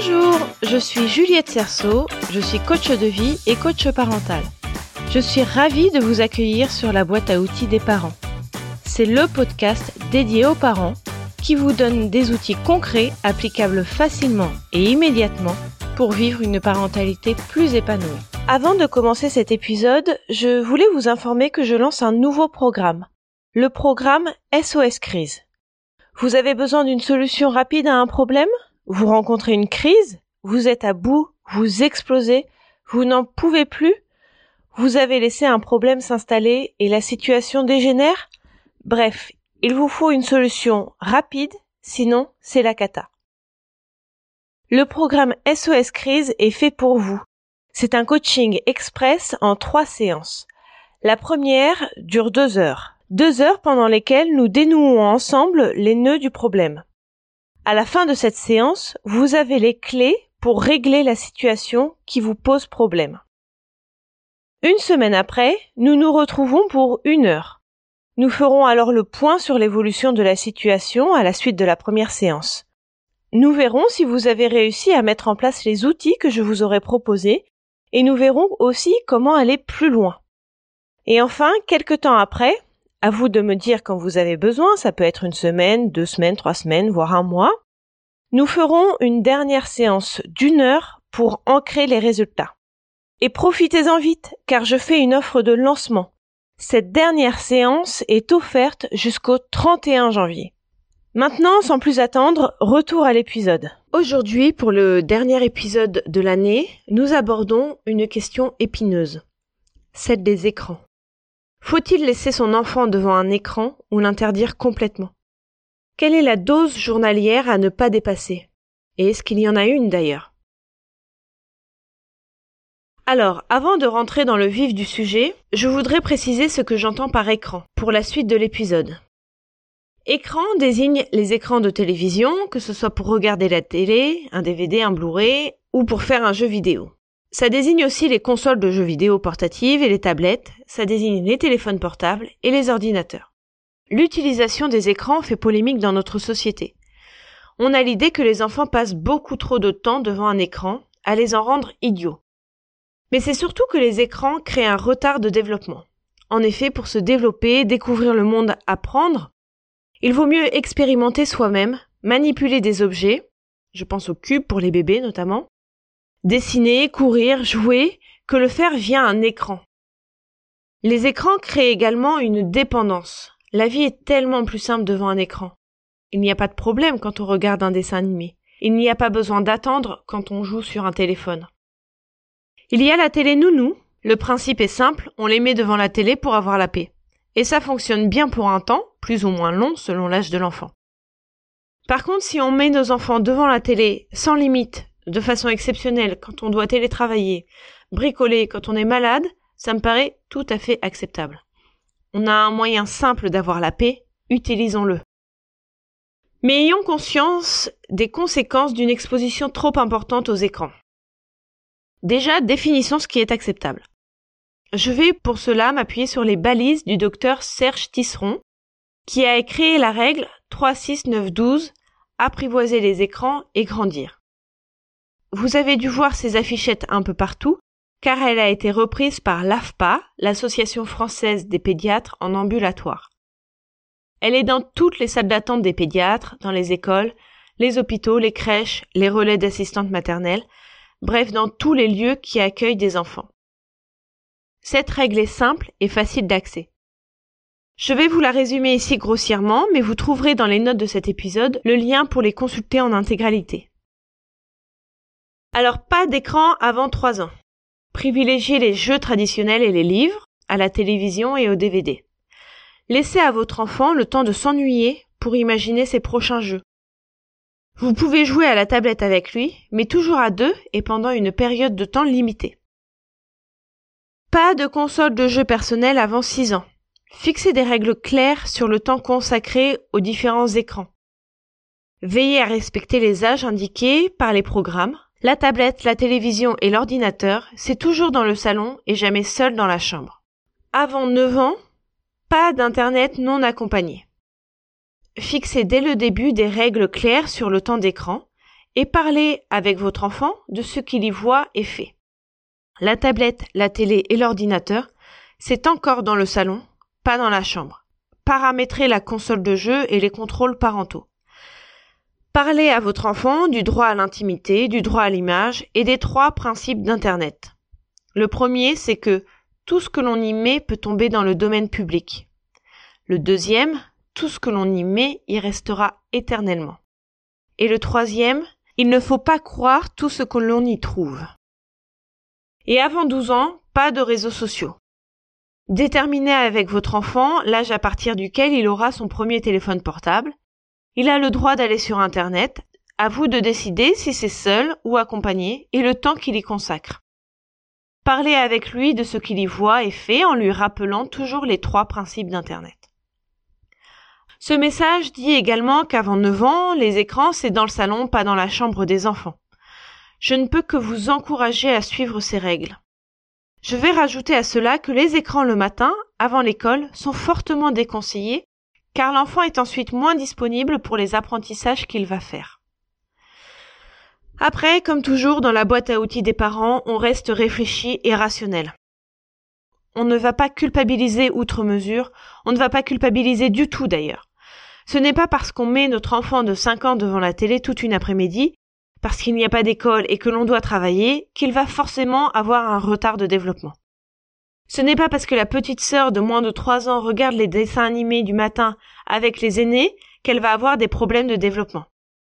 Bonjour, je suis Juliette Cerceau, je suis coach de vie et coach parental. Je suis ravie de vous accueillir sur la boîte à outils des parents. C'est le podcast dédié aux parents qui vous donne des outils concrets applicables facilement et immédiatement pour vivre une parentalité plus épanouie. Avant de commencer cet épisode, je voulais vous informer que je lance un nouveau programme, le programme SOS Crise. Vous avez besoin d'une solution rapide à un problème? Vous rencontrez une crise Vous êtes à bout Vous explosez Vous n'en pouvez plus Vous avez laissé un problème s'installer et la situation dégénère Bref, il vous faut une solution rapide, sinon c'est la cata. Le programme SOS Crise est fait pour vous. C'est un coaching express en trois séances. La première dure deux heures. Deux heures pendant lesquelles nous dénouons ensemble les nœuds du problème. À la fin de cette séance, vous avez les clés pour régler la situation qui vous pose problème. Une semaine après, nous nous retrouvons pour une heure. Nous ferons alors le point sur l'évolution de la situation à la suite de la première séance. Nous verrons si vous avez réussi à mettre en place les outils que je vous aurais proposés et nous verrons aussi comment aller plus loin. Et enfin, quelque temps après, à vous de me dire quand vous avez besoin, ça peut être une semaine, deux semaines, trois semaines, voire un mois, nous ferons une dernière séance d'une heure pour ancrer les résultats. Et profitez-en vite, car je fais une offre de lancement. Cette dernière séance est offerte jusqu'au 31 janvier. Maintenant, sans plus attendre, retour à l'épisode. Aujourd'hui, pour le dernier épisode de l'année, nous abordons une question épineuse. Celle des écrans. Faut-il laisser son enfant devant un écran ou l'interdire complètement? Quelle est la dose journalière à ne pas dépasser? Et est-ce qu'il y en a une d'ailleurs? Alors, avant de rentrer dans le vif du sujet, je voudrais préciser ce que j'entends par écran pour la suite de l'épisode. Écran désigne les écrans de télévision, que ce soit pour regarder la télé, un DVD, un Blu-ray, ou pour faire un jeu vidéo. Ça désigne aussi les consoles de jeux vidéo portatives et les tablettes, ça désigne les téléphones portables et les ordinateurs. L'utilisation des écrans fait polémique dans notre société. On a l'idée que les enfants passent beaucoup trop de temps devant un écran, à les en rendre idiots. Mais c'est surtout que les écrans créent un retard de développement. En effet, pour se développer, découvrir le monde, apprendre, il vaut mieux expérimenter soi-même, manipuler des objets, je pense au cube pour les bébés notamment, dessiner, courir, jouer, que le faire via un écran. Les écrans créent également une dépendance. La vie est tellement plus simple devant un écran. Il n'y a pas de problème quand on regarde un dessin animé. Il n'y a pas besoin d'attendre quand on joue sur un téléphone. Il y a la télé nounou. Le principe est simple, on les met devant la télé pour avoir la paix. Et ça fonctionne bien pour un temps, plus ou moins long selon l'âge de l'enfant. Par contre, si on met nos enfants devant la télé sans limite, de façon exceptionnelle, quand on doit télétravailler, bricoler, quand on est malade, ça me paraît tout à fait acceptable. On a un moyen simple d'avoir la paix, utilisons-le. Mais ayons conscience des conséquences d'une exposition trop importante aux écrans. Déjà, définissons ce qui est acceptable. Je vais pour cela m'appuyer sur les balises du docteur Serge Tisseron, qui a créé la règle 36912 apprivoiser les écrans et grandir. Vous avez dû voir ces affichettes un peu partout, car elle a été reprise par l'AFPA, l'Association française des pédiatres en ambulatoire. Elle est dans toutes les salles d'attente des pédiatres, dans les écoles, les hôpitaux, les crèches, les relais d'assistantes maternelles, bref dans tous les lieux qui accueillent des enfants. Cette règle est simple et facile d'accès. Je vais vous la résumer ici grossièrement, mais vous trouverez dans les notes de cet épisode le lien pour les consulter en intégralité. Alors pas d'écran avant 3 ans. Privilégiez les jeux traditionnels et les livres, à la télévision et au DVD. Laissez à votre enfant le temps de s'ennuyer pour imaginer ses prochains jeux. Vous pouvez jouer à la tablette avec lui, mais toujours à deux et pendant une période de temps limitée. Pas de console de jeu personnel avant 6 ans. Fixez des règles claires sur le temps consacré aux différents écrans. Veillez à respecter les âges indiqués par les programmes. La tablette, la télévision et l'ordinateur, c'est toujours dans le salon et jamais seul dans la chambre. Avant 9 ans, pas d'internet non accompagné. Fixez dès le début des règles claires sur le temps d'écran et parlez avec votre enfant de ce qu'il y voit et fait. La tablette, la télé et l'ordinateur, c'est encore dans le salon, pas dans la chambre. Paramétrez la console de jeu et les contrôles parentaux. Parlez à votre enfant du droit à l'intimité, du droit à l'image et des trois principes d'Internet. Le premier, c'est que tout ce que l'on y met peut tomber dans le domaine public. Le deuxième, tout ce que l'on y met y restera éternellement. Et le troisième, il ne faut pas croire tout ce que l'on y trouve. Et avant 12 ans, pas de réseaux sociaux. Déterminez avec votre enfant l'âge à partir duquel il aura son premier téléphone portable. Il a le droit d'aller sur Internet. À vous de décider si c'est seul ou accompagné et le temps qu'il y consacre. Parlez avec lui de ce qu'il y voit et fait en lui rappelant toujours les trois principes d'Internet. Ce message dit également qu'avant 9 ans, les écrans, c'est dans le salon, pas dans la chambre des enfants. Je ne peux que vous encourager à suivre ces règles. Je vais rajouter à cela que les écrans le matin, avant l'école, sont fortement déconseillés, car l'enfant est ensuite moins disponible pour les apprentissages qu'il va faire. Après, comme toujours dans la boîte à outils des parents, on reste réfléchi et rationnel. On ne va pas culpabiliser outre mesure, on ne va pas culpabiliser du tout d'ailleurs. Ce n'est pas parce qu'on met notre enfant de 5 ans devant la télé toute une après-midi, parce qu'il n'y a pas d'école et que l'on doit travailler, qu'il va forcément avoir un retard de développement. Ce n'est pas parce que la petite sœur de moins de 3 ans regarde les dessins animés du matin avec les aînés qu'elle va avoir des problèmes de développement.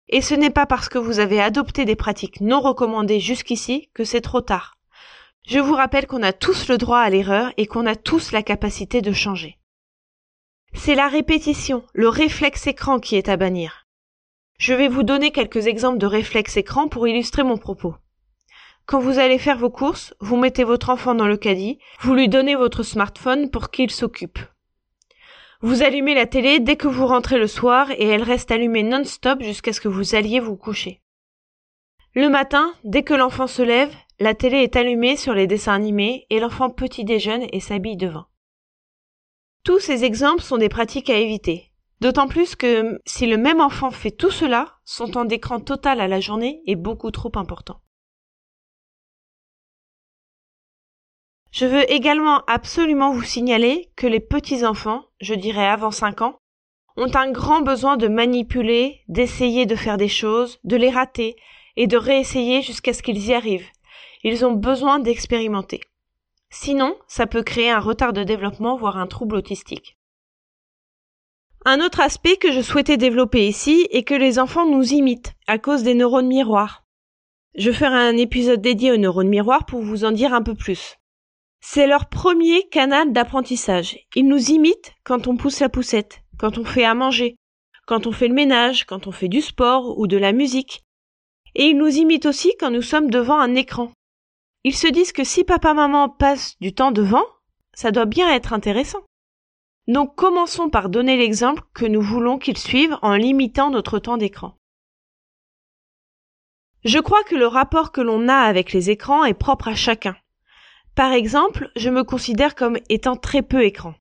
Et ce n'est pas parce que vous avez adopté des pratiques non recommandées jusqu'ici que c'est trop tard. Je vous rappelle qu'on a tous le droit à l'erreur et qu'on a tous la capacité de changer. C'est la répétition, le réflexe écran qui est à bannir. Je vais vous donner quelques exemples de réflexe écran pour illustrer mon propos. Quand vous allez faire vos courses, vous mettez votre enfant dans le caddie, vous lui donnez votre smartphone pour qu'il s'occupe. Vous allumez la télé dès que vous rentrez le soir et elle reste allumée non-stop jusqu'à ce que vous alliez vous coucher. Le matin, dès que l'enfant se lève, la télé est allumée sur les dessins animés et l'enfant petit déjeune et s'habille devant. Tous ces exemples sont des pratiques à éviter. D'autant plus que si le même enfant fait tout cela, son temps d'écran total à la journée est beaucoup trop important. Je veux également absolument vous signaler que les petits enfants, je dirais avant 5 ans, ont un grand besoin de manipuler, d'essayer de faire des choses, de les rater et de réessayer jusqu'à ce qu'ils y arrivent. Ils ont besoin d'expérimenter. Sinon, ça peut créer un retard de développement, voire un trouble autistique. Un autre aspect que je souhaitais développer ici est que les enfants nous imitent à cause des neurones miroirs. Je ferai un épisode dédié aux neurones miroirs pour vous en dire un peu plus. C'est leur premier canal d'apprentissage. Ils nous imitent quand on pousse la poussette, quand on fait à manger, quand on fait le ménage, quand on fait du sport ou de la musique. Et ils nous imitent aussi quand nous sommes devant un écran. Ils se disent que si papa-maman passe du temps devant, ça doit bien être intéressant. Donc commençons par donner l'exemple que nous voulons qu'ils suivent en limitant notre temps d'écran. Je crois que le rapport que l'on a avec les écrans est propre à chacun. Par exemple, je me considère comme étant très peu écran.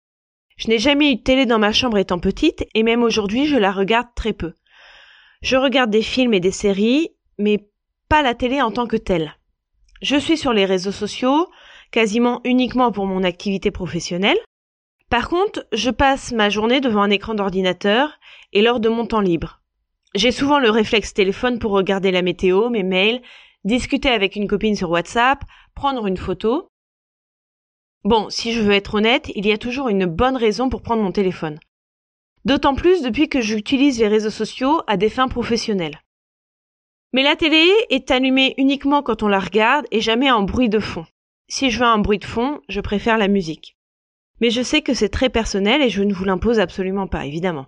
Je n'ai jamais eu de télé dans ma chambre étant petite et même aujourd'hui je la regarde très peu. Je regarde des films et des séries, mais pas la télé en tant que telle. Je suis sur les réseaux sociaux, quasiment uniquement pour mon activité professionnelle. Par contre, je passe ma journée devant un écran d'ordinateur et lors de mon temps libre. J'ai souvent le réflexe téléphone pour regarder la météo, mes mails, discuter avec une copine sur WhatsApp, prendre une photo. Bon, si je veux être honnête, il y a toujours une bonne raison pour prendre mon téléphone. D'autant plus depuis que j'utilise les réseaux sociaux à des fins professionnelles. Mais la télé est allumée uniquement quand on la regarde et jamais en bruit de fond. Si je veux un bruit de fond, je préfère la musique. Mais je sais que c'est très personnel et je ne vous l'impose absolument pas, évidemment.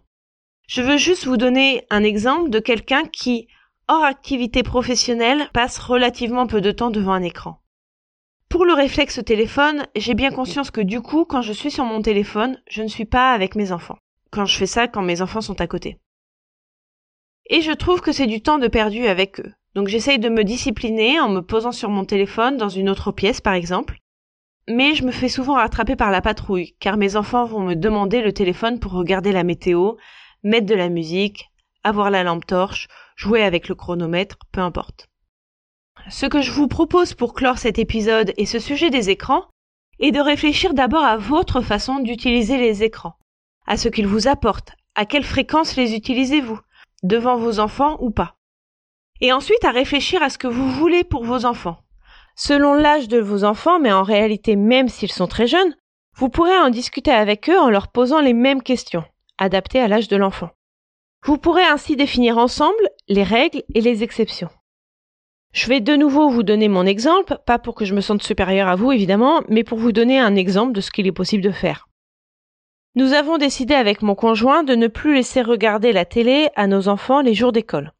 Je veux juste vous donner un exemple de quelqu'un qui, hors activité professionnelle, passe relativement peu de temps devant un écran. Pour le réflexe téléphone, j'ai bien conscience que du coup, quand je suis sur mon téléphone, je ne suis pas avec mes enfants. Quand je fais ça, quand mes enfants sont à côté. Et je trouve que c'est du temps de perdu avec eux. Donc j'essaye de me discipliner en me posant sur mon téléphone dans une autre pièce par exemple. Mais je me fais souvent rattraper par la patrouille, car mes enfants vont me demander le téléphone pour regarder la météo, mettre de la musique, avoir la lampe torche, jouer avec le chronomètre, peu importe. Ce que je vous propose pour clore cet épisode et ce sujet des écrans est de réfléchir d'abord à votre façon d'utiliser les écrans, à ce qu'ils vous apportent, à quelle fréquence les utilisez-vous, devant vos enfants ou pas? Et ensuite à réfléchir à ce que vous voulez pour vos enfants. Selon l'âge de vos enfants, mais en réalité même s'ils sont très jeunes, vous pourrez en discuter avec eux en leur posant les mêmes questions, adaptées à l'âge de l'enfant. Vous pourrez ainsi définir ensemble les règles et les exceptions. Je vais de nouveau vous donner mon exemple, pas pour que je me sente supérieur à vous évidemment, mais pour vous donner un exemple de ce qu'il est possible de faire. Nous avons décidé avec mon conjoint de ne plus laisser regarder la télé à nos enfants les jours d'école.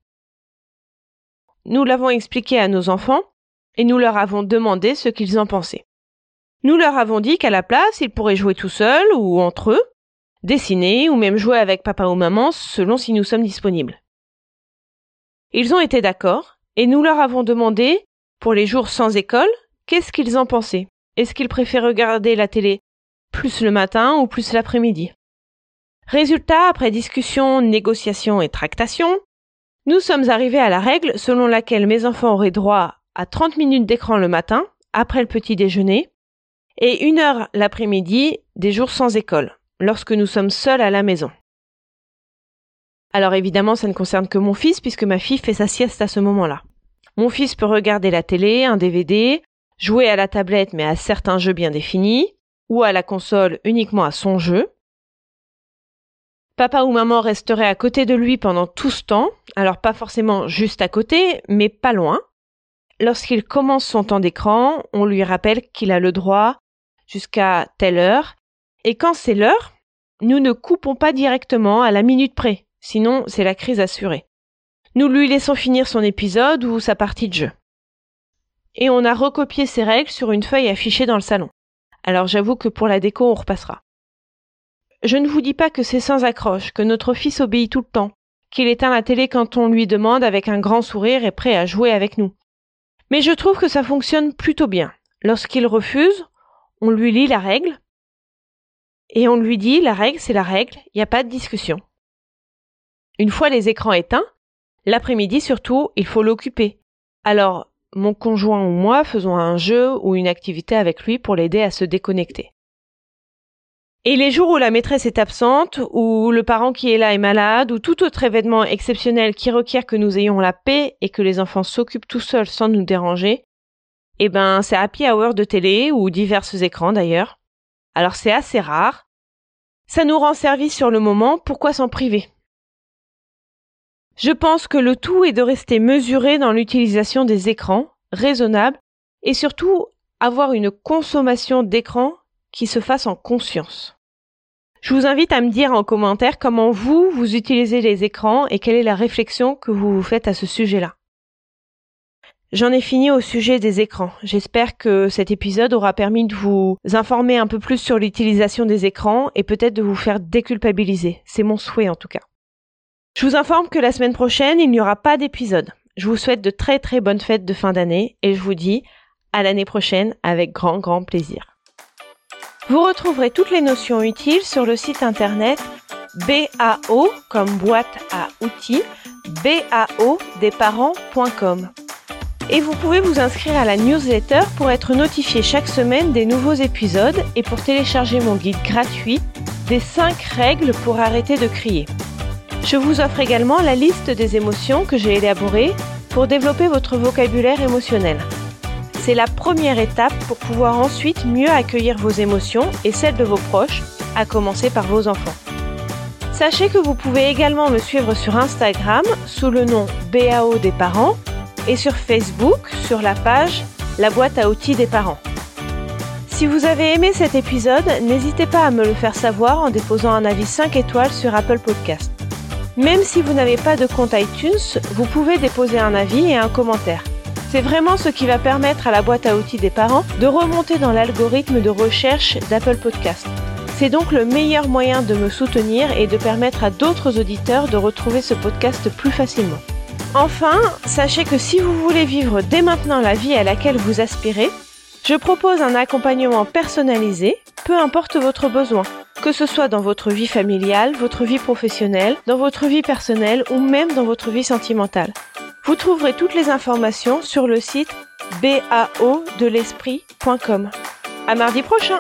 Nous l'avons expliqué à nos enfants et nous leur avons demandé ce qu'ils en pensaient. Nous leur avons dit qu'à la place, ils pourraient jouer tout seuls ou entre eux, dessiner ou même jouer avec papa ou maman selon si nous sommes disponibles. Ils ont été d'accord et nous leur avons demandé, pour les jours sans école, qu'est-ce qu'ils en pensaient. Est-ce qu'ils préfèrent regarder la télé plus le matin ou plus l'après-midi? Résultat, après discussion, négociation et tractation, nous sommes arrivés à la règle selon laquelle mes enfants auraient droit à 30 minutes d'écran le matin, après le petit déjeuner, et une heure l'après-midi des jours sans école, lorsque nous sommes seuls à la maison. Alors évidemment, ça ne concerne que mon fils puisque ma fille fait sa sieste à ce moment-là. Mon fils peut regarder la télé, un DVD, jouer à la tablette mais à certains jeux bien définis, ou à la console uniquement à son jeu. Papa ou maman resterait à côté de lui pendant tout ce temps, alors pas forcément juste à côté, mais pas loin. Lorsqu'il commence son temps d'écran, on lui rappelle qu'il a le droit jusqu'à telle heure, et quand c'est l'heure, nous ne coupons pas directement à la minute près, sinon c'est la crise assurée. Nous lui laissons finir son épisode ou sa partie de jeu. Et on a recopié ces règles sur une feuille affichée dans le salon. Alors j'avoue que pour la déco, on repassera. Je ne vous dis pas que c'est sans accroche, que notre fils obéit tout le temps, qu'il éteint la télé quand on lui demande avec un grand sourire et prêt à jouer avec nous. Mais je trouve que ça fonctionne plutôt bien. Lorsqu'il refuse, on lui lit la règle, et on lui dit la règle c'est la règle, il n'y a pas de discussion. Une fois les écrans éteints, l'après-midi surtout, il faut l'occuper. Alors, mon conjoint ou moi faisons un jeu ou une activité avec lui pour l'aider à se déconnecter. Et les jours où la maîtresse est absente, ou le parent qui est là est malade, ou tout autre événement exceptionnel qui requiert que nous ayons la paix et que les enfants s'occupent tout seuls sans nous déranger, eh ben c'est happy hour de télé ou divers écrans d'ailleurs. Alors c'est assez rare. Ça nous rend service sur le moment, pourquoi s'en priver? Je pense que le tout est de rester mesuré dans l'utilisation des écrans, raisonnable, et surtout avoir une consommation d'écran qui se fasse en conscience. Je vous invite à me dire en commentaire comment vous, vous utilisez les écrans et quelle est la réflexion que vous vous faites à ce sujet-là. J'en ai fini au sujet des écrans. J'espère que cet épisode aura permis de vous informer un peu plus sur l'utilisation des écrans et peut-être de vous faire déculpabiliser. C'est mon souhait en tout cas. Je vous informe que la semaine prochaine, il n'y aura pas d'épisode. Je vous souhaite de très très bonnes fêtes de fin d'année et je vous dis à l'année prochaine avec grand grand plaisir. Vous retrouverez toutes les notions utiles sur le site internet BAO comme boîte à outils, BAO desparents.com et vous pouvez vous inscrire à la newsletter pour être notifié chaque semaine des nouveaux épisodes et pour télécharger mon guide gratuit des 5 règles pour arrêter de crier. Je vous offre également la liste des émotions que j'ai élaborées pour développer votre vocabulaire émotionnel. C'est la première étape pour pouvoir ensuite mieux accueillir vos émotions et celles de vos proches, à commencer par vos enfants. Sachez que vous pouvez également me suivre sur Instagram sous le nom BAO des parents et sur Facebook sur la page La boîte à outils des parents. Si vous avez aimé cet épisode, n'hésitez pas à me le faire savoir en déposant un avis 5 étoiles sur Apple Podcast. Même si vous n'avez pas de compte iTunes, vous pouvez déposer un avis et un commentaire. C'est vraiment ce qui va permettre à la boîte à outils des parents de remonter dans l'algorithme de recherche d'Apple Podcast. C'est donc le meilleur moyen de me soutenir et de permettre à d'autres auditeurs de retrouver ce podcast plus facilement. Enfin, sachez que si vous voulez vivre dès maintenant la vie à laquelle vous aspirez, je propose un accompagnement personnalisé, peu importe votre besoin. Que ce soit dans votre vie familiale, votre vie professionnelle, dans votre vie personnelle ou même dans votre vie sentimentale. Vous trouverez toutes les informations sur le site bao de l'esprit.com. À mardi prochain!